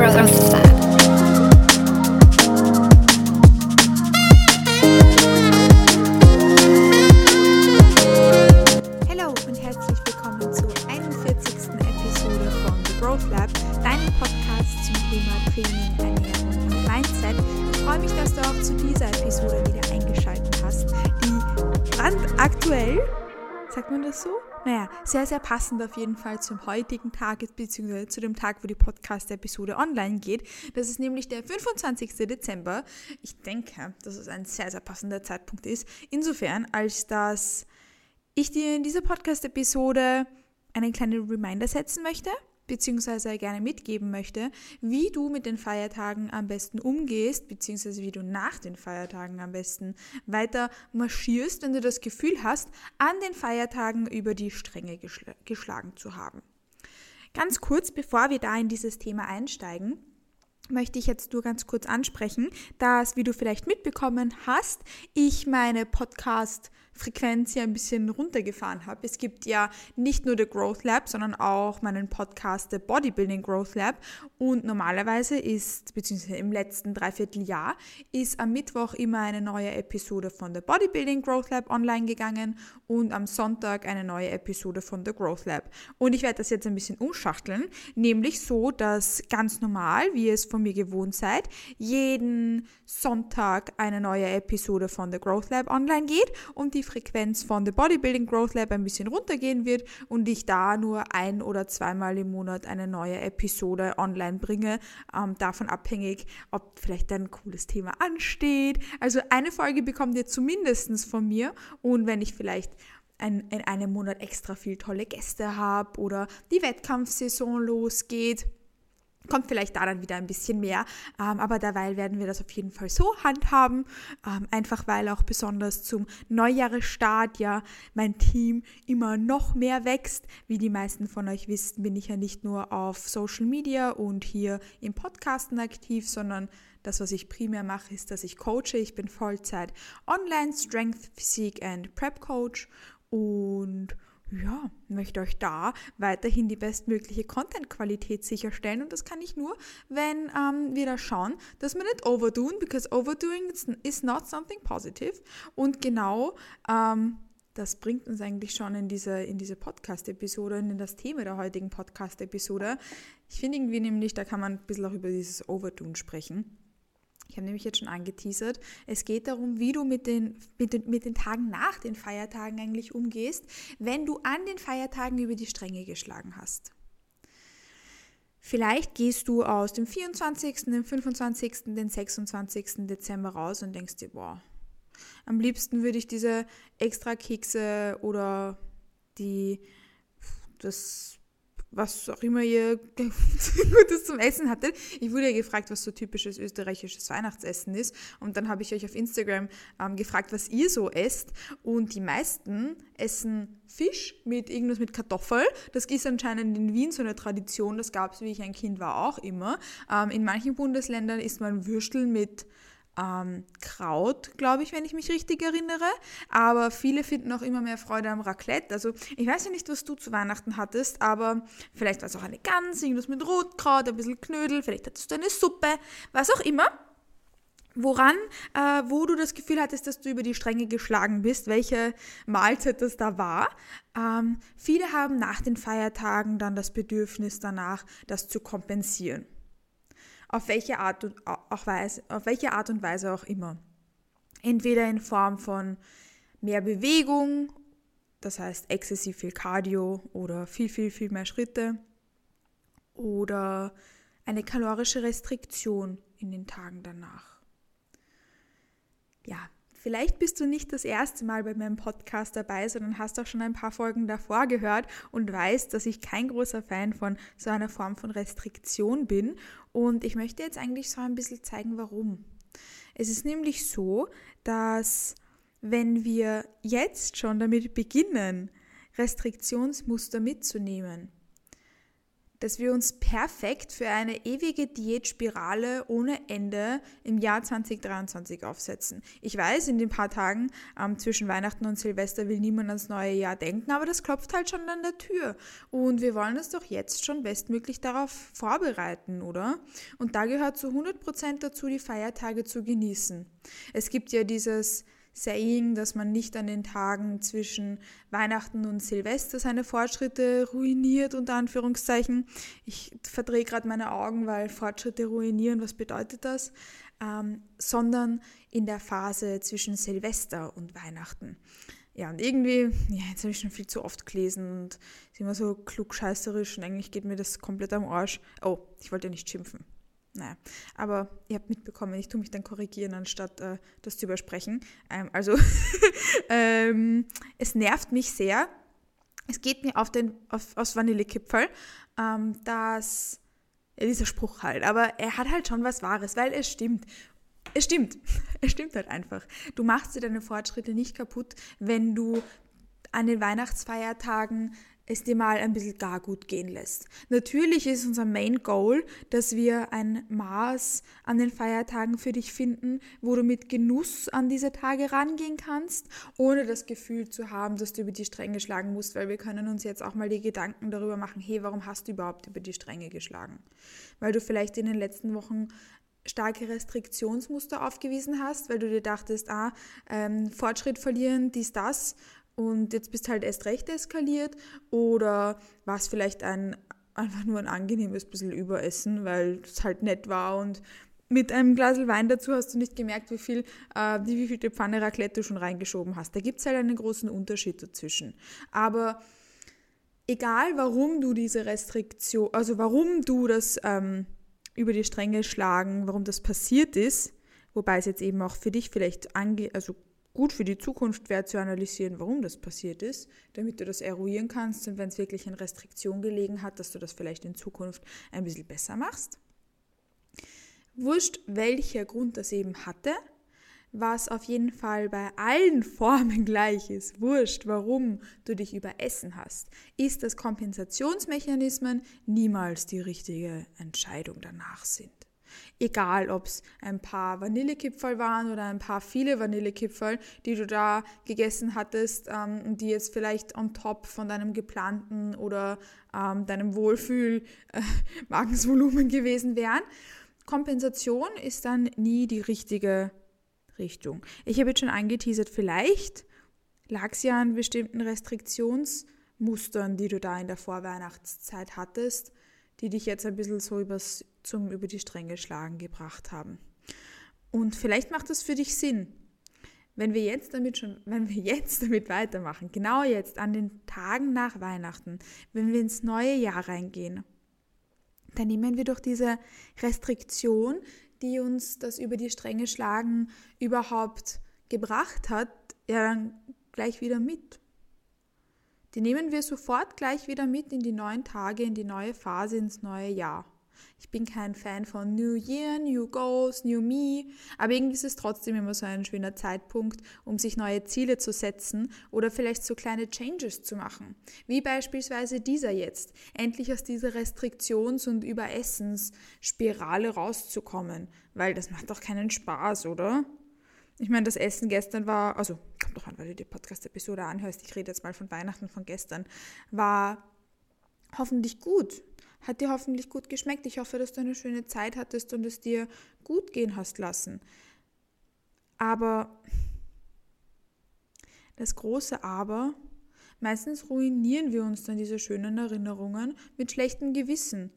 Growth passend auf jeden Fall zum heutigen Tag, beziehungsweise zu dem Tag, wo die Podcast-Episode online geht. Das ist nämlich der 25. Dezember. Ich denke, dass es ein sehr, sehr passender Zeitpunkt ist. Insofern, als dass ich dir in dieser Podcast-Episode einen kleinen Reminder setzen möchte, beziehungsweise gerne mitgeben möchte, wie du mit den Feiertagen am besten umgehst, beziehungsweise wie du nach den Feiertagen am besten weiter marschierst, wenn du das Gefühl hast, an den Feiertagen über die Stränge geschl geschlagen zu haben. Ganz kurz, bevor wir da in dieses Thema einsteigen, möchte ich jetzt nur ganz kurz ansprechen, dass, wie du vielleicht mitbekommen hast, ich meine Podcast- Frequenz ja ein bisschen runtergefahren habe. Es gibt ja nicht nur The Growth Lab, sondern auch meinen Podcast The Bodybuilding Growth Lab. Und normalerweise ist, beziehungsweise im letzten Dreivierteljahr, ist am Mittwoch immer eine neue Episode von The Bodybuilding Growth Lab online gegangen und am Sonntag eine neue Episode von The Growth Lab. Und ich werde das jetzt ein bisschen umschachteln, nämlich so, dass ganz normal, wie es von mir gewohnt seid, jeden Sonntag eine neue Episode von The Growth Lab online geht und die Frequenz von The Bodybuilding Growth Lab ein bisschen runtergehen wird und ich da nur ein oder zweimal im Monat eine neue Episode online bringe. Ähm, davon abhängig, ob vielleicht ein cooles Thema ansteht. Also eine Folge bekommt ihr zumindest von mir und wenn ich vielleicht in einem Monat extra viel tolle Gäste habe oder die Wettkampfsaison losgeht kommt vielleicht da dann wieder ein bisschen mehr. Ähm, aber derweil werden wir das auf jeden Fall so handhaben. Ähm, einfach weil auch besonders zum Neujahresstart ja mein Team immer noch mehr wächst. Wie die meisten von euch wissen, bin ich ja nicht nur auf Social Media und hier im Podcasten aktiv, sondern das, was ich primär mache, ist, dass ich coache. Ich bin Vollzeit Online Strength, Physik and Prep Coach und ja, möchte euch da weiterhin die bestmögliche Content-Qualität sicherstellen. Und das kann ich nur, wenn ähm, wir da schauen, dass wir nicht overdoen, because overdoing is not something positive. Und genau ähm, das bringt uns eigentlich schon in diese, in diese Podcast-Episode, in das Thema der heutigen Podcast-Episode. Ich finde irgendwie nämlich, da kann man ein bisschen auch über dieses Overdoen sprechen. Ich habe nämlich jetzt schon angeteasert. Es geht darum, wie du mit den, mit, den, mit den Tagen nach den Feiertagen eigentlich umgehst, wenn du an den Feiertagen über die Stränge geschlagen hast. Vielleicht gehst du aus dem 24., dem 25., den 26. Dezember raus und denkst dir, boah, am liebsten würde ich diese extra Kekse oder die, das was auch immer ihr Gutes zum Essen hattet. Ich wurde ja gefragt, was so typisches österreichisches Weihnachtsessen ist. Und dann habe ich euch auf Instagram ähm, gefragt, was ihr so esst. Und die meisten essen Fisch mit irgendwas mit Kartoffel. Das ist anscheinend in Wien so eine Tradition. Das gab es, wie ich ein Kind war, auch immer. Ähm, in manchen Bundesländern isst man Würstel mit ähm, Kraut, glaube ich, wenn ich mich richtig erinnere. Aber viele finden auch immer mehr Freude am Raclette. Also ich weiß ja nicht, was du zu Weihnachten hattest, aber vielleicht war es auch eine Gans, irgendwas mit Rotkraut, ein bisschen Knödel, vielleicht hattest du eine Suppe, was auch immer. Woran, äh, wo du das Gefühl hattest, dass du über die Stränge geschlagen bist, welche Mahlzeit das da war. Ähm, viele haben nach den Feiertagen dann das Bedürfnis danach, das zu kompensieren auf welche Art und, auch Weise, auf welche Art und Weise auch immer. Entweder in Form von mehr Bewegung, das heißt exzessiv viel Cardio oder viel, viel, viel mehr Schritte oder eine kalorische Restriktion in den Tagen danach. Ja, Vielleicht bist du nicht das erste Mal bei meinem Podcast dabei, sondern hast auch schon ein paar Folgen davor gehört und weißt, dass ich kein großer Fan von so einer Form von Restriktion bin. Und ich möchte jetzt eigentlich so ein bisschen zeigen, warum. Es ist nämlich so, dass wenn wir jetzt schon damit beginnen, Restriktionsmuster mitzunehmen, dass wir uns perfekt für eine ewige Diätspirale ohne Ende im Jahr 2023 aufsetzen. Ich weiß, in den paar Tagen ähm, zwischen Weihnachten und Silvester will niemand ans neue Jahr denken, aber das klopft halt schon an der Tür. Und wir wollen uns doch jetzt schon bestmöglich darauf vorbereiten, oder? Und da gehört zu 100% dazu, die Feiertage zu genießen. Es gibt ja dieses Saying, dass man nicht an den Tagen zwischen Weihnachten und Silvester seine Fortschritte ruiniert, unter Anführungszeichen. Ich verdrehe gerade meine Augen, weil Fortschritte ruinieren, was bedeutet das? Ähm, sondern in der Phase zwischen Silvester und Weihnachten. Ja, und irgendwie, ja, jetzt habe ich schon viel zu oft gelesen und ist immer so klugscheißerisch und eigentlich geht mir das komplett am Arsch. Oh, ich wollte nicht schimpfen. Naja, aber ihr habt mitbekommen, ich tue mich dann korrigieren, anstatt äh, das zu übersprechen. Ähm, also, ähm, es nervt mich sehr. Es geht mir auf den, auf, aufs Vanillekipferl, ähm, dass, ja, dieser Spruch halt, aber er hat halt schon was Wahres, weil es stimmt. Es stimmt. Es stimmt halt einfach. Du machst dir deine Fortschritte nicht kaputt, wenn du an den Weihnachtsfeiertagen es dir mal ein bisschen gar gut gehen lässt. Natürlich ist unser Main Goal, dass wir ein Maß an den Feiertagen für dich finden, wo du mit Genuss an diese Tage rangehen kannst, ohne das Gefühl zu haben, dass du über die Stränge schlagen musst, weil wir können uns jetzt auch mal die Gedanken darüber machen, hey, warum hast du überhaupt über die Stränge geschlagen? Weil du vielleicht in den letzten Wochen starke Restriktionsmuster aufgewiesen hast, weil du dir dachtest, ah, ähm, Fortschritt verlieren, dies, das und jetzt bist halt erst recht eskaliert oder war es vielleicht ein einfach nur ein angenehmes bisschen Überessen, weil es halt nett war und mit einem Glas Wein dazu hast du nicht gemerkt, wie viel, äh, wie viel Pfanne Raclette du schon reingeschoben hast. Da gibt es halt einen großen Unterschied dazwischen. Aber egal, warum du diese Restriktion, also warum du das ähm, über die Stränge schlagen, warum das passiert ist, wobei es jetzt eben auch für dich vielleicht ange also gut für die Zukunft wäre zu analysieren, warum das passiert ist, damit du das eruieren kannst und wenn es wirklich in Restriktion gelegen hat, dass du das vielleicht in Zukunft ein bisschen besser machst. Wurscht, welcher Grund das eben hatte, was auf jeden Fall bei allen Formen gleich ist, wurscht, warum du dich überessen hast, ist, dass Kompensationsmechanismen niemals die richtige Entscheidung danach sind. Egal, ob es ein paar Vanillekipferl waren oder ein paar viele Vanillekipferl, die du da gegessen hattest, ähm, die jetzt vielleicht on top von deinem geplanten oder ähm, deinem Wohlfühl-Magensvolumen äh, gewesen wären. Kompensation ist dann nie die richtige Richtung. Ich habe jetzt schon angeteasert, vielleicht lag es ja an bestimmten Restriktionsmustern, die du da in der Vorweihnachtszeit hattest, die dich jetzt ein bisschen so übers, zum über die Stränge schlagen gebracht haben. Und vielleicht macht das für dich Sinn, wenn wir jetzt damit schon, wenn wir jetzt damit weitermachen, genau jetzt an den Tagen nach Weihnachten, wenn wir ins neue Jahr reingehen, dann nehmen wir durch diese Restriktion, die uns das über die Stränge schlagen überhaupt gebracht hat, ja dann gleich wieder mit. Die nehmen wir sofort gleich wieder mit in die neuen Tage, in die neue Phase, ins neue Jahr. Ich bin kein Fan von New Year, New Goals, New Me, aber irgendwie ist es trotzdem immer so ein schöner Zeitpunkt, um sich neue Ziele zu setzen oder vielleicht so kleine Changes zu machen. Wie beispielsweise dieser jetzt, endlich aus dieser Restriktions- und Überessensspirale rauszukommen, weil das macht doch keinen Spaß, oder? Ich meine, das Essen gestern war, also kommt doch an, weil du die Podcast-Episode anhörst, ich rede jetzt mal von Weihnachten von gestern, war hoffentlich gut. Hat dir hoffentlich gut geschmeckt. Ich hoffe, dass du eine schöne Zeit hattest und es dir gut gehen hast lassen. Aber das große Aber, meistens ruinieren wir uns dann diese schönen Erinnerungen mit schlechtem Gewissen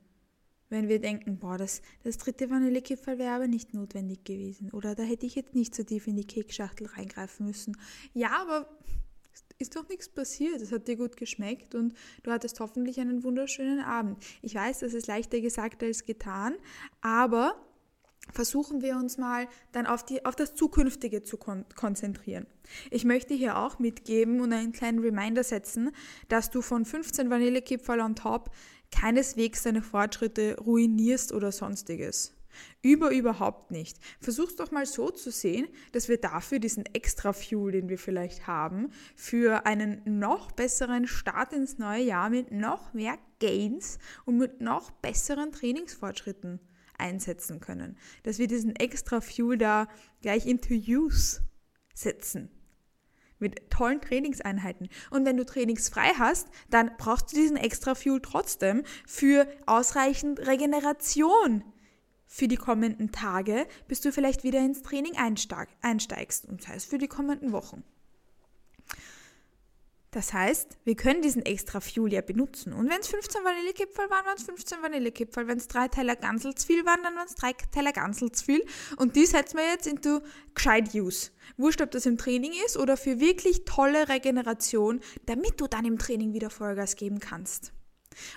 wenn wir denken, boah, das, das dritte Vanillekipferl wäre aber nicht notwendig gewesen. Oder da hätte ich jetzt nicht so tief in die Kekschachtel reingreifen müssen. Ja, aber ist doch nichts passiert. Es hat dir gut geschmeckt und du hattest hoffentlich einen wunderschönen Abend. Ich weiß, das ist leichter gesagt als getan, aber versuchen wir uns mal dann auf, die, auf das Zukünftige zu kon konzentrieren. Ich möchte hier auch mitgeben und einen kleinen Reminder setzen, dass du von 15 Vanillekipferl on top keineswegs deine Fortschritte ruinierst oder sonstiges. Über überhaupt nicht. Versuch's doch mal so zu sehen, dass wir dafür diesen extra Fuel, den wir vielleicht haben, für einen noch besseren Start ins neue Jahr mit noch mehr Gains und mit noch besseren Trainingsfortschritten einsetzen können. Dass wir diesen extra Fuel da gleich into use setzen mit tollen Trainingseinheiten. Und wenn du trainingsfrei hast, dann brauchst du diesen extra Fuel trotzdem für ausreichend Regeneration für die kommenden Tage, bis du vielleicht wieder ins Training einsteigst und sei es für die kommenden Wochen. Das heißt, wir können diesen extra Fuel ja benutzen. Und wenn es 15 Vanillekipferl waren, waren es 15 Vanillekipferl. Wenn es drei Teller Ganselsfil waren, dann waren es drei Teller Ganselsfil. Und die setzen wir jetzt into gescheit Use. Wurscht, ob das im Training ist oder für wirklich tolle Regeneration, damit du dann im Training wieder Vollgas geben kannst.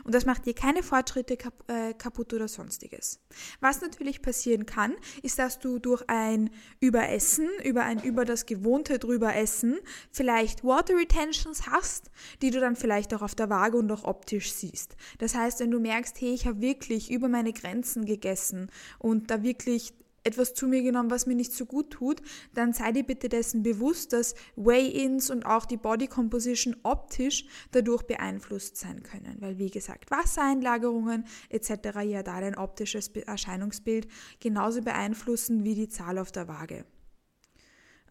Und das macht dir keine Fortschritte kap äh, kaputt oder sonstiges. Was natürlich passieren kann, ist, dass du durch ein Überessen, über ein über das Gewohnte drüber Essen, vielleicht Water Retentions hast, die du dann vielleicht auch auf der Waage und auch optisch siehst. Das heißt, wenn du merkst, hey, ich habe wirklich über meine Grenzen gegessen und da wirklich etwas zu mir genommen, was mir nicht so gut tut, dann sei dir bitte dessen bewusst, dass Weigh-ins und auch die Body Composition optisch dadurch beeinflusst sein können. Weil, wie gesagt, Wassereinlagerungen etc. ja da dein optisches Erscheinungsbild genauso beeinflussen wie die Zahl auf der Waage.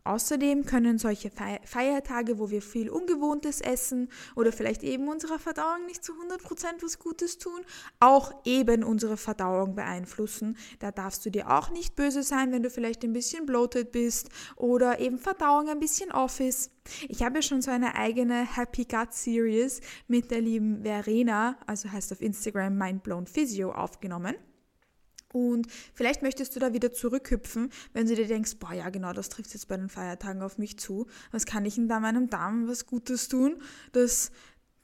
Außerdem können solche Feiertage, wo wir viel Ungewohntes essen oder vielleicht eben unserer Verdauung nicht zu 100% was Gutes tun, auch eben unsere Verdauung beeinflussen. Da darfst du dir auch nicht böse sein, wenn du vielleicht ein bisschen bloated bist oder eben Verdauung ein bisschen off ist. Ich habe schon so eine eigene Happy Gut Series mit der lieben Verena, also heißt auf Instagram Mindblown Physio, aufgenommen. Und vielleicht möchtest du da wieder zurückhüpfen, wenn du dir denkst, boah, ja, genau, das trifft jetzt bei den Feiertagen auf mich zu. Was kann ich denn da meinem Darm was Gutes tun, dass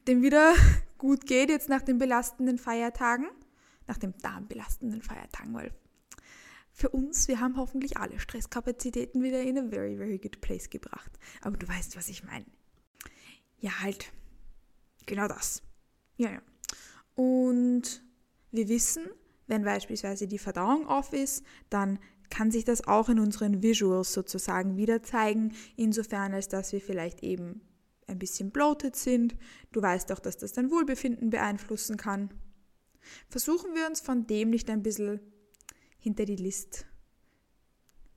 dem wieder gut geht jetzt nach den belastenden Feiertagen? Nach den darmbelastenden Feiertagen, weil für uns, wir haben hoffentlich alle Stresskapazitäten wieder in a very, very good place gebracht. Aber du weißt, was ich meine. Ja, halt. Genau das. Ja, ja. Und wir wissen, wenn beispielsweise die Verdauung off ist, dann kann sich das auch in unseren Visuals sozusagen wieder zeigen, insofern als dass wir vielleicht eben ein bisschen bloated sind. Du weißt auch, dass das dein Wohlbefinden beeinflussen kann. Versuchen wir uns von dem nicht ein bisschen hinter die List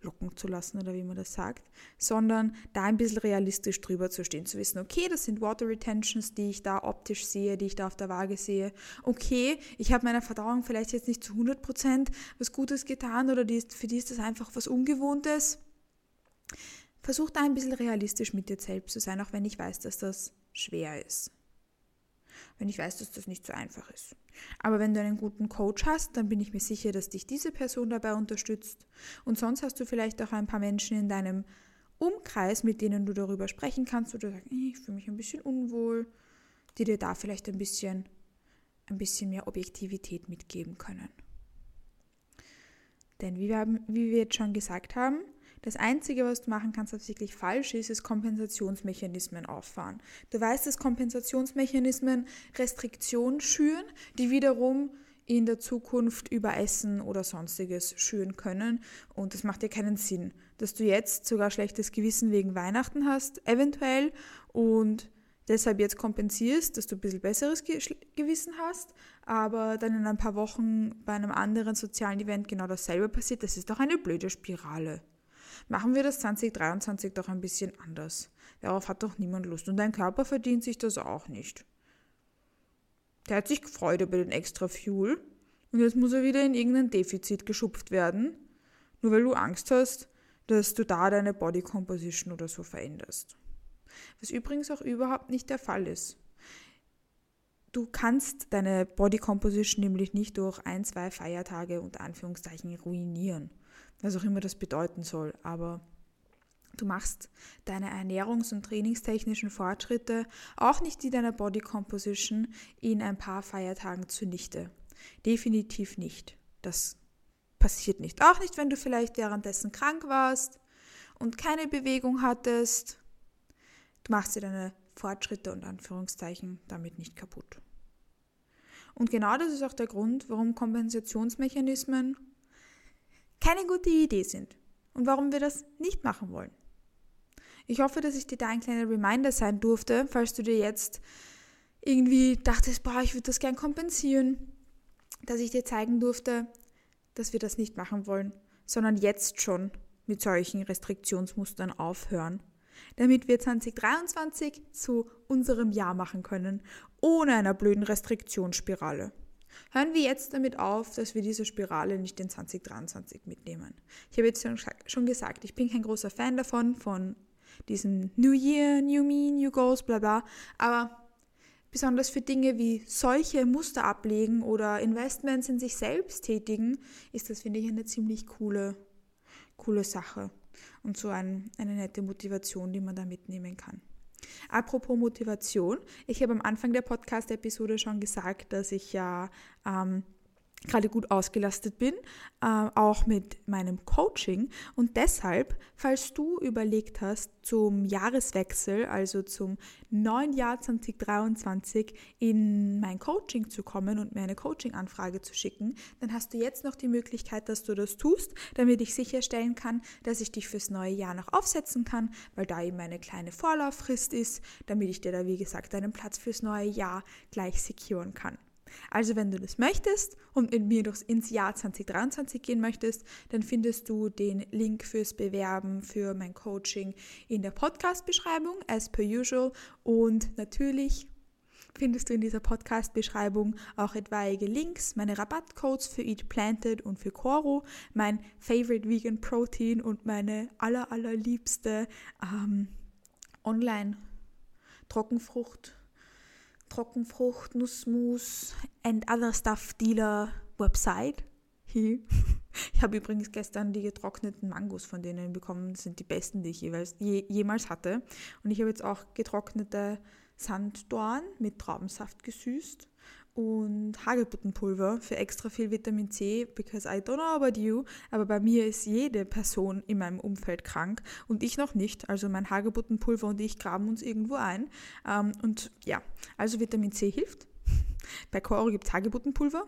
locken zu lassen oder wie man das sagt, sondern da ein bisschen realistisch drüber zu stehen, zu wissen, okay, das sind Water Retentions, die ich da optisch sehe, die ich da auf der Waage sehe. Okay, ich habe meiner Verdauung vielleicht jetzt nicht zu 100% was Gutes getan oder die ist, für die ist das einfach was Ungewohntes. Versuch da ein bisschen realistisch mit dir selbst zu sein, auch wenn ich weiß, dass das schwer ist wenn ich weiß, dass das nicht so einfach ist. Aber wenn du einen guten Coach hast, dann bin ich mir sicher, dass dich diese Person dabei unterstützt. Und sonst hast du vielleicht auch ein paar Menschen in deinem Umkreis, mit denen du darüber sprechen kannst oder sagst, ich fühle mich ein bisschen unwohl, die dir da vielleicht ein bisschen, ein bisschen mehr Objektivität mitgeben können. Denn wie wir, haben, wie wir jetzt schon gesagt haben, das Einzige, was du machen kannst, was wirklich falsch ist, ist Kompensationsmechanismen auffahren. Du weißt, dass Kompensationsmechanismen Restriktionen schüren, die wiederum in der Zukunft über Essen oder sonstiges schüren können. Und das macht dir keinen Sinn, dass du jetzt sogar schlechtes Gewissen wegen Weihnachten hast, eventuell, und deshalb jetzt kompensierst, dass du ein bisschen besseres Gewissen hast, aber dann in ein paar Wochen bei einem anderen sozialen Event genau dasselbe passiert. Das ist doch eine blöde Spirale. Machen wir das 2023 doch ein bisschen anders. Darauf hat doch niemand Lust. Und dein Körper verdient sich das auch nicht. Der hat sich gefreut über den extra Fuel und jetzt muss er wieder in irgendein Defizit geschupft werden, nur weil du Angst hast, dass du da deine Body Composition oder so veränderst. Was übrigens auch überhaupt nicht der Fall ist. Du kannst deine Body Composition nämlich nicht durch ein, zwei Feiertage unter Anführungszeichen ruinieren was auch immer das bedeuten soll. Aber du machst deine ernährungs- und trainingstechnischen Fortschritte, auch nicht die deiner Body Composition, in ein paar Feiertagen zunichte. Definitiv nicht. Das passiert nicht. Auch nicht, wenn du vielleicht währenddessen krank warst und keine Bewegung hattest. Du machst dir deine Fortschritte und Anführungszeichen damit nicht kaputt. Und genau das ist auch der Grund, warum Kompensationsmechanismen keine gute Idee sind und warum wir das nicht machen wollen. Ich hoffe, dass ich dir da ein kleiner Reminder sein durfte, falls du dir jetzt irgendwie dachtest, boah, ich würde das gern kompensieren, dass ich dir zeigen durfte, dass wir das nicht machen wollen, sondern jetzt schon mit solchen Restriktionsmustern aufhören, damit wir 2023 zu unserem Jahr machen können, ohne einer blöden Restriktionsspirale. Hören wir jetzt damit auf, dass wir diese Spirale nicht in 2023 mitnehmen. Ich habe jetzt schon gesagt, ich bin kein großer Fan davon, von diesem New Year, New Me, New Goals, bla bla, aber besonders für Dinge wie solche Muster ablegen oder Investments in sich selbst tätigen, ist das, finde ich, eine ziemlich coole, coole Sache und so ein, eine nette Motivation, die man da mitnehmen kann. Apropos Motivation, ich habe am Anfang der Podcast-Episode schon gesagt, dass ich ja ähm, gerade gut ausgelastet bin, äh, auch mit meinem Coaching. Und deshalb, falls du überlegt hast, zum Jahreswechsel, also zum neuen Jahr 2023, in mein Coaching zu kommen und mir eine Coaching-Anfrage zu schicken, dann hast du jetzt noch die Möglichkeit, dass du das tust, damit ich sicherstellen kann, dass ich dich fürs neue Jahr noch aufsetzen kann, weil da eben eine kleine Vorlauffrist ist, damit ich dir da, wie gesagt, einen Platz fürs neue Jahr gleich securen kann. Also wenn du das möchtest und mit mir durchs ins Jahr 2023 gehen möchtest, dann findest du den Link fürs Bewerben für mein Coaching in der Podcast-Beschreibung, as per usual. Und natürlich findest du in dieser Podcast-Beschreibung auch etwaige Links, meine Rabattcodes für Eat Planted und für Coro, mein Favorite Vegan Protein und meine aller, allerliebste ähm, Online-Trockenfrucht. Trockenfrucht, Nussmus and other stuff Dealer Website. Ich habe übrigens gestern die getrockneten Mangos von denen bekommen. Das sind die besten, die ich jeweils, je, jemals hatte. Und ich habe jetzt auch getrocknete Sanddorn mit Traubensaft gesüßt und Hagebuttenpulver für extra viel Vitamin C, because I don't know about you, aber bei mir ist jede Person in meinem Umfeld krank und ich noch nicht. Also mein Hagebuttenpulver und ich graben uns irgendwo ein. Ähm, und ja, also Vitamin C hilft. Bei Coro gibt es Hagebuttenpulver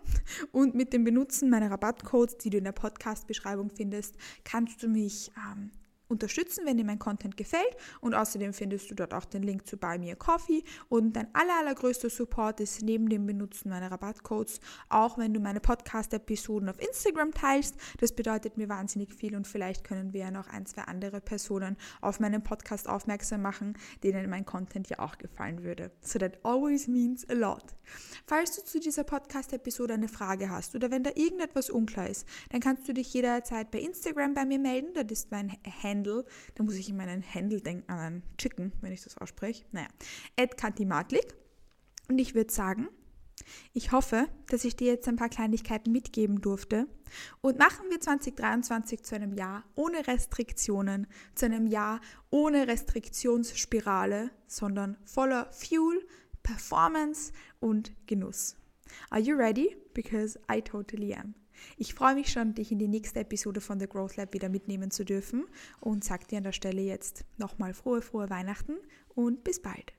und mit dem Benutzen meiner Rabattcodes, die du in der Podcast-Beschreibung findest, kannst du mich ähm, unterstützen, wenn dir mein Content gefällt. Und außerdem findest du dort auch den Link zu Buy Me a Coffee. Und dein aller, allergrößter Support ist neben dem Benutzen meiner Rabattcodes auch, wenn du meine Podcast-Episoden auf Instagram teilst. Das bedeutet mir wahnsinnig viel und vielleicht können wir ja noch ein, zwei andere Personen auf meinen Podcast aufmerksam machen, denen mein Content ja auch gefallen würde. So that always means a lot. Falls du zu dieser Podcast-Episode eine Frage hast oder wenn da irgendetwas unklar ist, dann kannst du dich jederzeit bei Instagram bei mir melden. Das ist mein Handle Handle, da muss ich in meinen Handle denken, an einen Chicken, wenn ich das ausspreche. Naja, Ed Kantimatlik. Und ich würde sagen, ich hoffe, dass ich dir jetzt ein paar Kleinigkeiten mitgeben durfte. Und machen wir 2023 zu einem Jahr ohne Restriktionen, zu einem Jahr ohne Restriktionsspirale, sondern voller Fuel, Performance und Genuss. Are you ready? Because I totally am. Ich freue mich schon, dich in die nächste Episode von The Growth Lab wieder mitnehmen zu dürfen und sage dir an der Stelle jetzt nochmal frohe, frohe Weihnachten und bis bald.